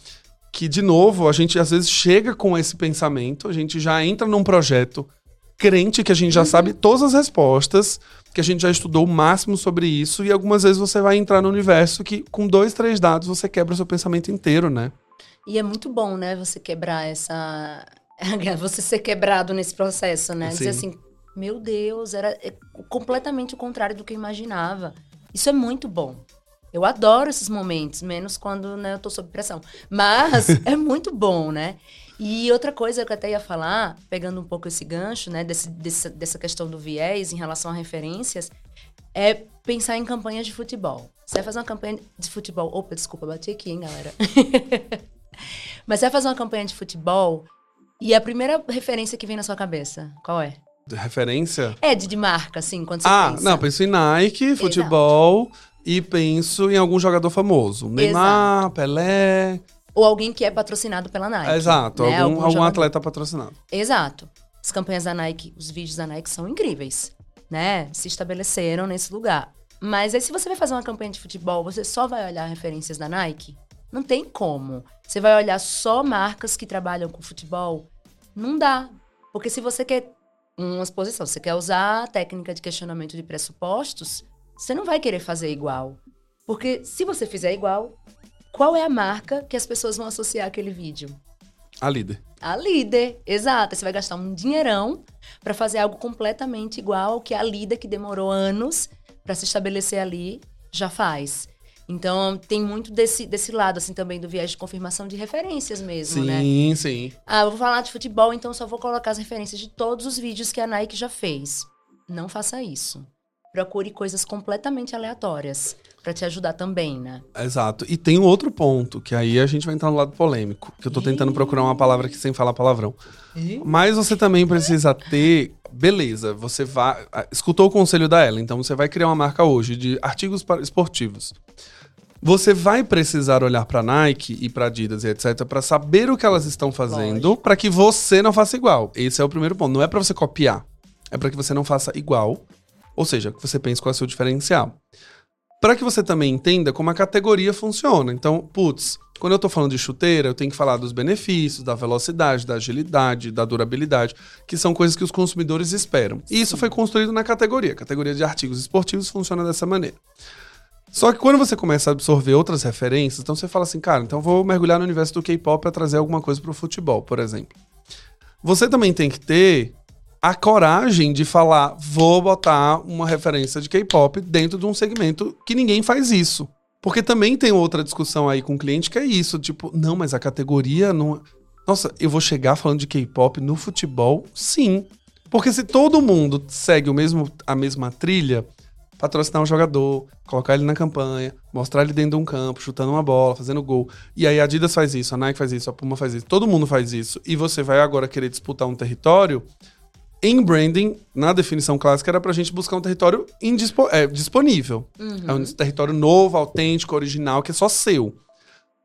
que, de novo, a gente às vezes chega com esse pensamento, a gente já entra num projeto crente que a gente já uhum. sabe todas as respostas, que a gente já estudou o máximo sobre isso, e algumas vezes você vai entrar no universo que, com dois, três dados, você quebra o seu pensamento inteiro, né? E é muito bom, né, você quebrar essa. você ser quebrado nesse processo, né? Sim. Dizer assim, meu Deus, era é completamente o contrário do que eu imaginava. Isso é muito bom. Eu adoro esses momentos, menos quando né, eu tô sob pressão. Mas é muito bom, né? E outra coisa que eu até ia falar, pegando um pouco esse gancho, né, desse, desse, dessa questão do viés em relação a referências, é pensar em campanhas de futebol. Você vai fazer uma campanha de futebol. Opa, desculpa, bati aqui, hein, galera. Mas você vai fazer uma campanha de futebol e a primeira referência que vem na sua cabeça, qual é? De referência? É, de, de marca, assim, quando você ah, pensa. não, penso em Nike, futebol e penso em algum jogador famoso. Neymar, Exato. Pelé. Ou alguém que é patrocinado pela Nike. Exato, né? algum, algum, algum atleta patrocinado. Exato. As campanhas da Nike, os vídeos da Nike são incríveis, né? Se estabeleceram nesse lugar. Mas aí, se você vai fazer uma campanha de futebol, você só vai olhar referências da Nike? Não tem como. Você vai olhar só marcas que trabalham com futebol? Não dá. Porque se você quer uma exposição, você quer usar a técnica de questionamento de pressupostos, você não vai querer fazer igual. Porque se você fizer igual, qual é a marca que as pessoas vão associar aquele vídeo? A líder. A líder, exato. Você vai gastar um dinheirão para fazer algo completamente igual ao que a líder, que demorou anos para se estabelecer ali, já faz. Então, tem muito desse, desse lado, assim, também do viés de confirmação de referências mesmo, sim, né? Sim, sim. Ah, eu vou falar de futebol, então só vou colocar as referências de todos os vídeos que a Nike já fez. Não faça isso. Procure coisas completamente aleatórias para te ajudar também, né? Exato. E tem um outro ponto, que aí a gente vai entrar no lado polêmico, que eu tô tentando procurar uma palavra aqui sem falar palavrão. Mas você também precisa ter. Beleza, você vai. Escutou o conselho da ela, então você vai criar uma marca hoje de artigos esportivos. Você vai precisar olhar para Nike e para Adidas e etc para saber o que elas estão fazendo para que você não faça igual. Esse é o primeiro ponto. Não é para você copiar, é para que você não faça igual. Ou seja, que você pense qual é o seu diferencial para que você também entenda como a categoria funciona. Então, putz, quando eu estou falando de chuteira, eu tenho que falar dos benefícios, da velocidade, da agilidade, da durabilidade, que são coisas que os consumidores esperam. E isso foi construído na categoria. A categoria de artigos esportivos funciona dessa maneira. Só que quando você começa a absorver outras referências, então você fala assim, cara, então vou mergulhar no universo do K-pop para trazer alguma coisa para o futebol, por exemplo. Você também tem que ter a coragem de falar, vou botar uma referência de K-pop dentro de um segmento que ninguém faz isso. Porque também tem outra discussão aí com o cliente que é isso, tipo, não, mas a categoria não. Nossa, eu vou chegar falando de K-pop no futebol? Sim. Porque se todo mundo segue o mesmo, a mesma trilha, patrocinar um jogador, colocar ele na campanha, mostrar ele dentro de um campo, chutando uma bola, fazendo gol. E aí a Adidas faz isso, a Nike faz isso, a Puma faz isso, todo mundo faz isso. E você vai agora querer disputar um território, em branding, na definição clássica, era para a gente buscar um território é, disponível. Uhum. É um território novo, autêntico, original, que é só seu.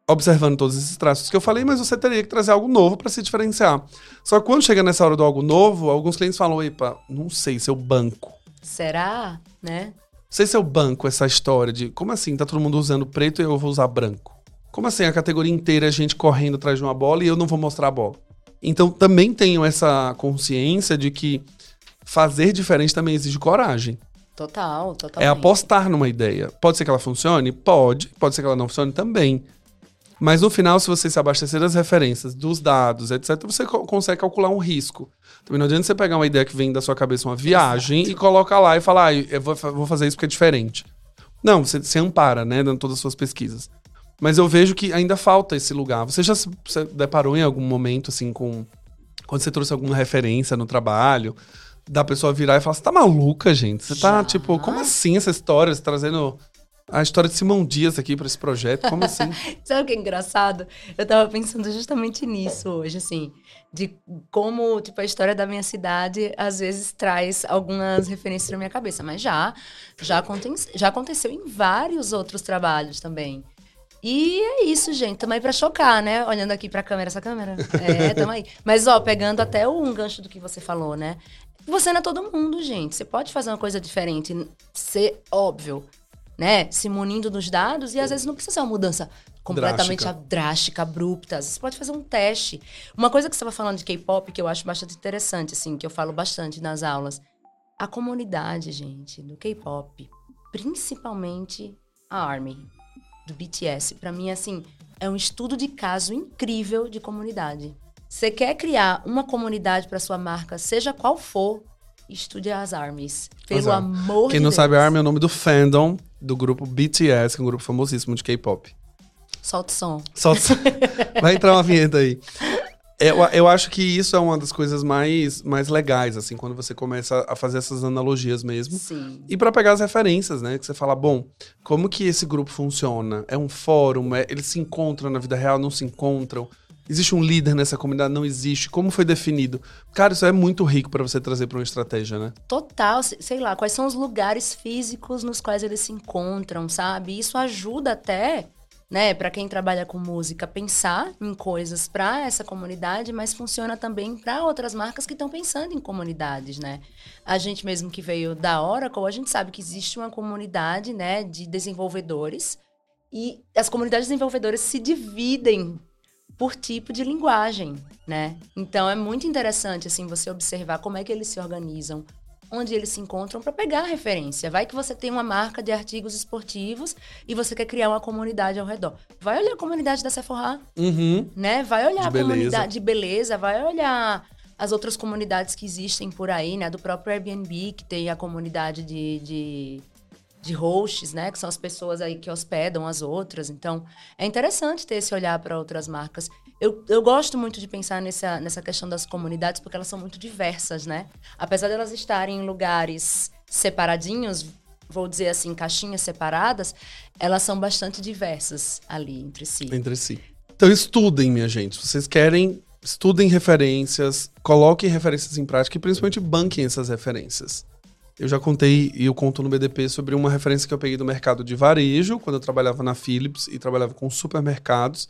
Observando todos esses traços que eu falei, mas você teria que trazer algo novo para se diferenciar. Só que quando chega nessa hora do algo novo, alguns clientes falam: epa, não sei, seu banco. Será? Né? Não sei se é o banco essa história de como assim tá todo mundo usando preto e eu vou usar branco. Como assim a categoria inteira é gente correndo atrás de uma bola e eu não vou mostrar a bola? Então também tenho essa consciência de que fazer diferente também exige coragem. Total, total. É apostar numa ideia. Pode ser que ela funcione? Pode. Pode ser que ela não funcione também. Mas no final, se você se abastecer das referências, dos dados, etc., você co consegue calcular um risco. Também não adianta você pegar uma ideia que vem da sua cabeça, uma viagem, Exato. e colocar lá e falar, ah, eu vou, vou fazer isso porque é diferente. Não, você se ampara, né, dando todas as suas pesquisas. Mas eu vejo que ainda falta esse lugar. Você já se deparou em algum momento, assim, com. Quando você trouxe alguma referência no trabalho, da pessoa virar e falar: Você tá maluca, gente? Você tá, tipo, como assim essa história? Você tá trazendo a história de Simão Dias aqui para esse projeto? Como assim? Sabe o que é engraçado? Eu tava pensando justamente nisso hoje, assim, de como, tipo, a história da minha cidade às vezes traz algumas referências na minha cabeça, mas já, já, aconte já aconteceu em vários outros trabalhos também. E é isso, gente. Tamo aí pra chocar, né? Olhando aqui pra câmera, essa câmera. É, tamo aí. Mas, ó, pegando até um gancho do que você falou, né? Você não é todo mundo, gente. Você pode fazer uma coisa diferente, ser óbvio, né? Se munindo dos dados e às vezes não precisa ser uma mudança completamente drástica, drástica abrupta. Você pode fazer um teste. Uma coisa que você estava falando de K-pop que eu acho bastante interessante, assim, que eu falo bastante nas aulas. A comunidade, gente, do K-pop, principalmente a ARMY, do BTS, para mim, assim, é um estudo de caso incrível de comunidade. Você quer criar uma comunidade para sua marca, seja qual for, estude as ARMYs. Pelo amor Quem de não Deus. sabe, a ARMY é o nome do fandom do grupo BTS, que é um grupo famosíssimo de K-pop. Solta o som. Solta o som. Vai entrar uma vinheta aí. Eu, eu acho que isso é uma das coisas mais, mais legais, assim, quando você começa a fazer essas analogias mesmo. Sim. E para pegar as referências, né? Que você fala, bom, como que esse grupo funciona? É um fórum? É, eles se encontram na vida real? Não se encontram? Existe um líder nessa comunidade? Não existe? Como foi definido? Cara, isso é muito rico para você trazer para uma estratégia, né? Total, sei lá, quais são os lugares físicos nos quais eles se encontram, sabe? Isso ajuda até né, para quem trabalha com música, pensar em coisas para essa comunidade, mas funciona também para outras marcas que estão pensando em comunidades, né? A gente mesmo que veio da Oracle, a gente sabe que existe uma comunidade, né, de desenvolvedores e as comunidades desenvolvedoras se dividem por tipo de linguagem, né? Então é muito interessante assim você observar como é que eles se organizam, onde eles se encontram para pegar a referência. Vai que você tem uma marca de artigos esportivos e você quer criar uma comunidade ao redor. Vai olhar a comunidade da Sephora, uhum. né? Vai olhar de a beleza. comunidade de beleza, vai olhar as outras comunidades que existem por aí, né? Do próprio Airbnb, que tem a comunidade de, de de hosts, né? Que são as pessoas aí que hospedam as outras. Então, é interessante ter esse olhar para outras marcas. Eu, eu gosto muito de pensar nessa, nessa questão das comunidades, porque elas são muito diversas, né? Apesar de elas estarem em lugares separadinhos, vou dizer assim, caixinhas separadas, elas são bastante diversas ali entre si. Entre si. Então, estudem, minha gente. Se vocês querem, estudem referências, coloquem referências em prática e principalmente banquem essas referências. Eu já contei e eu conto no BDP sobre uma referência que eu peguei do mercado de varejo, quando eu trabalhava na Philips e trabalhava com supermercados,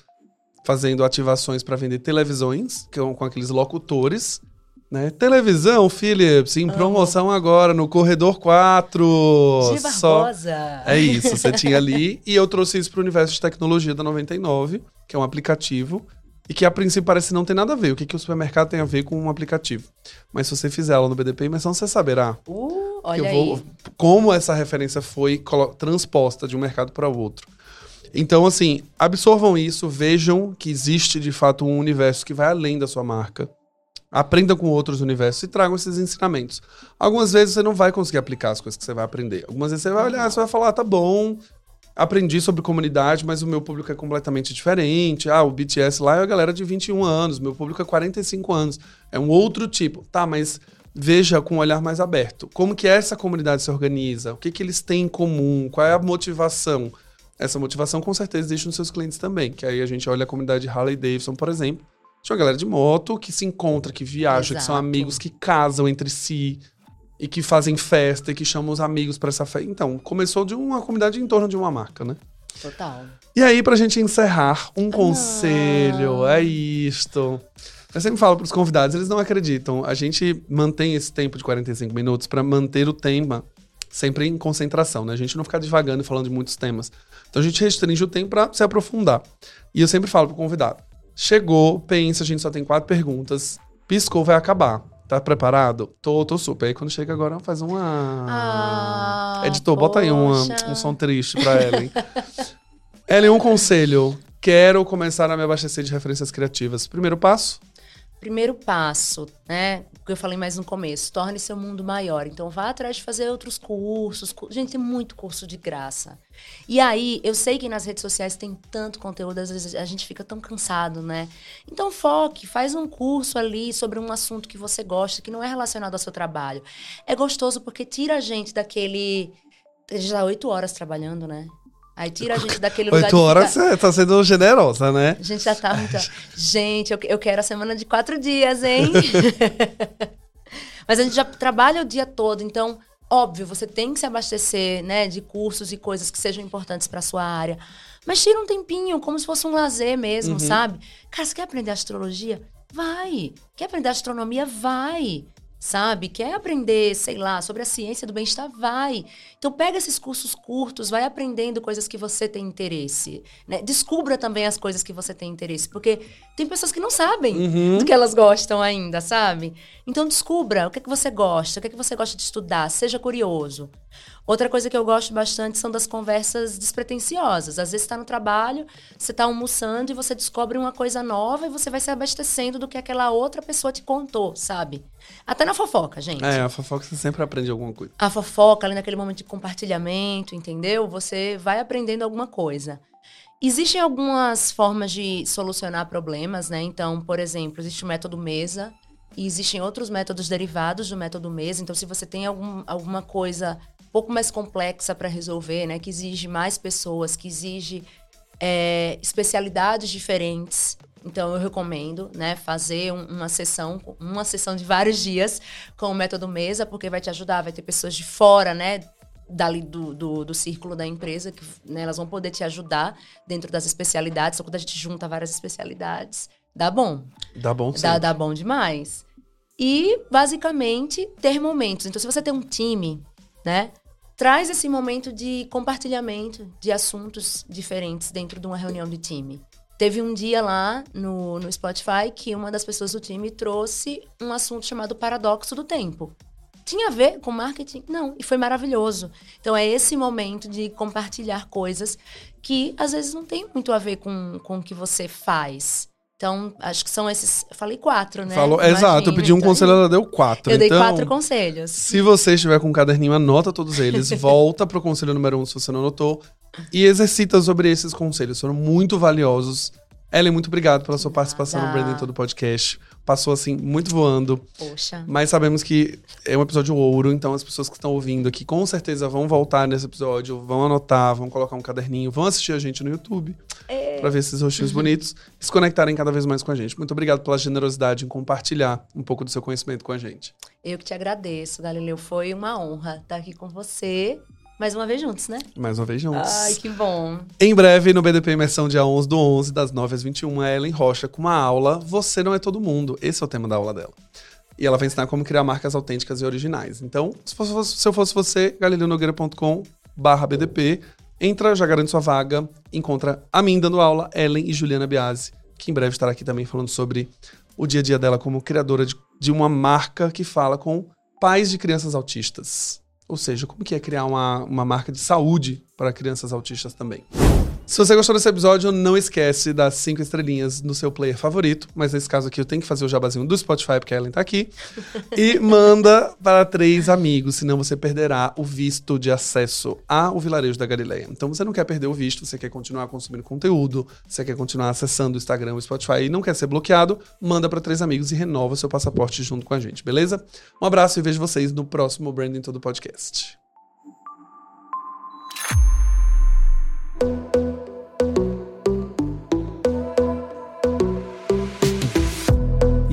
fazendo ativações para vender televisões, com, com aqueles locutores. Né? Televisão, Philips, em promoção agora no corredor 4. De Barbosa. Só... É isso, você tinha ali. E eu trouxe isso para o universo de tecnologia da 99, que é um aplicativo e que a princípio parece não ter nada a ver. O que, que o supermercado tem a ver com um aplicativo? Mas se você fizer ela no BDP imersão, você saberá. Uh, olha vou, aí. Como essa referência foi transposta de um mercado para o outro. Então, assim, absorvam isso, vejam que existe de fato um universo que vai além da sua marca. Aprendam com outros universos e tragam esses ensinamentos. Algumas vezes você não vai conseguir aplicar as coisas que você vai aprender. Algumas vezes você vai olhar, você vai falar, ah, tá bom, aprendi sobre comunidade, mas o meu público é completamente diferente. Ah, o BTS lá é a galera de 21 anos, meu público é 45 anos. É um outro tipo. Tá, mas veja com um olhar mais aberto. Como que essa comunidade se organiza? O que, que eles têm em comum? Qual é a motivação? Essa motivação com certeza existe nos seus clientes também. Que aí a gente olha a comunidade Harley Davidson, por exemplo. Tinha uma galera de moto que se encontra, que viaja, Exato. que são amigos, que casam entre si, e que fazem festa e que chamam os amigos para essa festa. Então, começou de uma comunidade em torno de uma marca, né? Total. E aí, pra gente encerrar, um conselho, é isto. Eu sempre falo pros convidados, eles não acreditam. A gente mantém esse tempo de 45 minutos para manter o tema sempre em concentração, né? A gente não ficar divagando e falando de muitos temas. Então a gente restringe o tempo para se aprofundar. E eu sempre falo pro convidado: chegou, pensa, a gente só tem quatro perguntas, piscou, vai acabar. Tá preparado? Tô, tô super. Aí quando chega agora, faz uma. Ah, Editor, poxa. bota aí uma, um som triste pra Ellen. Ellen, um conselho. Quero começar a me abastecer de referências criativas. Primeiro passo? Primeiro passo, né? Que eu falei mais no começo, torne seu mundo maior. Então vá atrás de fazer outros cursos. Gente, tem muito curso de graça. E aí, eu sei que nas redes sociais tem tanto conteúdo, às vezes a gente fica tão cansado, né? Então foque, faz um curso ali sobre um assunto que você gosta, que não é relacionado ao seu trabalho. É gostoso porque tira a gente daquele. Já oito horas trabalhando, né? Aí tira a gente daquele lugar. Oito horas você tá sendo generosa, né? A gente já tá muito. gente, eu, eu quero a semana de quatro dias, hein? Mas a gente já trabalha o dia todo, então, óbvio, você tem que se abastecer, né, de cursos e coisas que sejam importantes para sua área. Mas tira um tempinho, como se fosse um lazer mesmo, uhum. sabe? Cara, você quer aprender astrologia? Vai. Quer aprender astronomia? Vai sabe? Quer aprender, sei lá, sobre a ciência do bem-estar? Vai. Então pega esses cursos curtos, vai aprendendo coisas que você tem interesse. Né? Descubra também as coisas que você tem interesse, porque tem pessoas que não sabem uhum. do que elas gostam ainda, sabe? Então descubra o que é que você gosta, o que é que você gosta de estudar, seja curioso. Outra coisa que eu gosto bastante são das conversas despretensiosas. Às vezes está no trabalho, você está almoçando e você descobre uma coisa nova e você vai se abastecendo do que aquela outra pessoa te contou, sabe? Até na fofoca, gente. É, a fofoca você sempre aprende alguma coisa. A fofoca, ali naquele momento de compartilhamento, entendeu? Você vai aprendendo alguma coisa. Existem algumas formas de solucionar problemas, né? Então, por exemplo, existe o método mesa e existem outros métodos derivados do método mesa. Então, se você tem algum, alguma coisa pouco mais complexa para resolver, né? Que exige mais pessoas, que exige é, especialidades diferentes. Então, eu recomendo, né, fazer um, uma sessão, uma sessão de vários dias com o método mesa, porque vai te ajudar, vai ter pessoas de fora, né, dali do, do, do, círculo da empresa, que né, elas vão poder te ajudar dentro das especialidades. Então, quando a gente junta várias especialidades, dá bom. Dá bom sim. Dá, dá bom demais. E, basicamente, ter momentos. Então, se você tem um time, né? Traz esse momento de compartilhamento de assuntos diferentes dentro de uma reunião de time. Teve um dia lá no, no Spotify que uma das pessoas do time trouxe um assunto chamado paradoxo do tempo tinha a ver com marketing? Não, e foi maravilhoso. Então é esse momento de compartilhar coisas que às vezes não tem muito a ver com, com o que você faz. Então, acho que são esses. Eu falei quatro, né? Falou, Imagina, exato, eu pedi um então, conselho, ela deu quatro. Eu então, dei quatro conselhos. Se você estiver com um caderninho, anota todos eles, volta pro conselho número um se você não anotou, e exercita sobre esses conselhos. Foram muito valiosos. Ellen, muito obrigado pela sua participação no Branding Todo Podcast. Passou assim, muito voando. Poxa. Mas sabemos que é um episódio ouro, então as pessoas que estão ouvindo aqui com certeza vão voltar nesse episódio, vão anotar, vão colocar um caderninho, vão assistir a gente no YouTube é. para ver esses rostinhos bonitos e se conectarem cada vez mais com a gente. Muito obrigado pela generosidade em compartilhar um pouco do seu conhecimento com a gente. Eu que te agradeço, Galileu. Foi uma honra estar aqui com você mais uma vez juntos, né? Mais uma vez juntos. Ai, que bom. Em breve, no BDP Imersão, dia 11 do 11, das 9 às 21, a Ellen Rocha com uma aula Você Não É Todo Mundo. Esse é o tema da aula dela. E ela vai ensinar como criar marcas autênticas e originais. Então, se, fosse, se eu fosse você, galileonogueira.com barra BDP, entra, já garante sua vaga, encontra a mim dando aula, Ellen e Juliana Biasi, que em breve estará aqui também falando sobre o dia a dia dela como criadora de, de uma marca que fala com pais de crianças autistas. Ou seja, como que é criar uma, uma marca de saúde para crianças autistas também. Se você gostou desse episódio, não esquece das cinco estrelinhas no seu player favorito. Mas nesse caso aqui eu tenho que fazer o jabazinho do Spotify, porque a Ellen tá aqui. e manda para três amigos, senão você perderá o visto de acesso ao vilarejo da Galileia. Então você não quer perder o visto, você quer continuar consumindo conteúdo, você quer continuar acessando o Instagram, o Spotify e não quer ser bloqueado, manda para três amigos e renova seu passaporte junto com a gente, beleza? Um abraço e vejo vocês no próximo Branding Todo Podcast.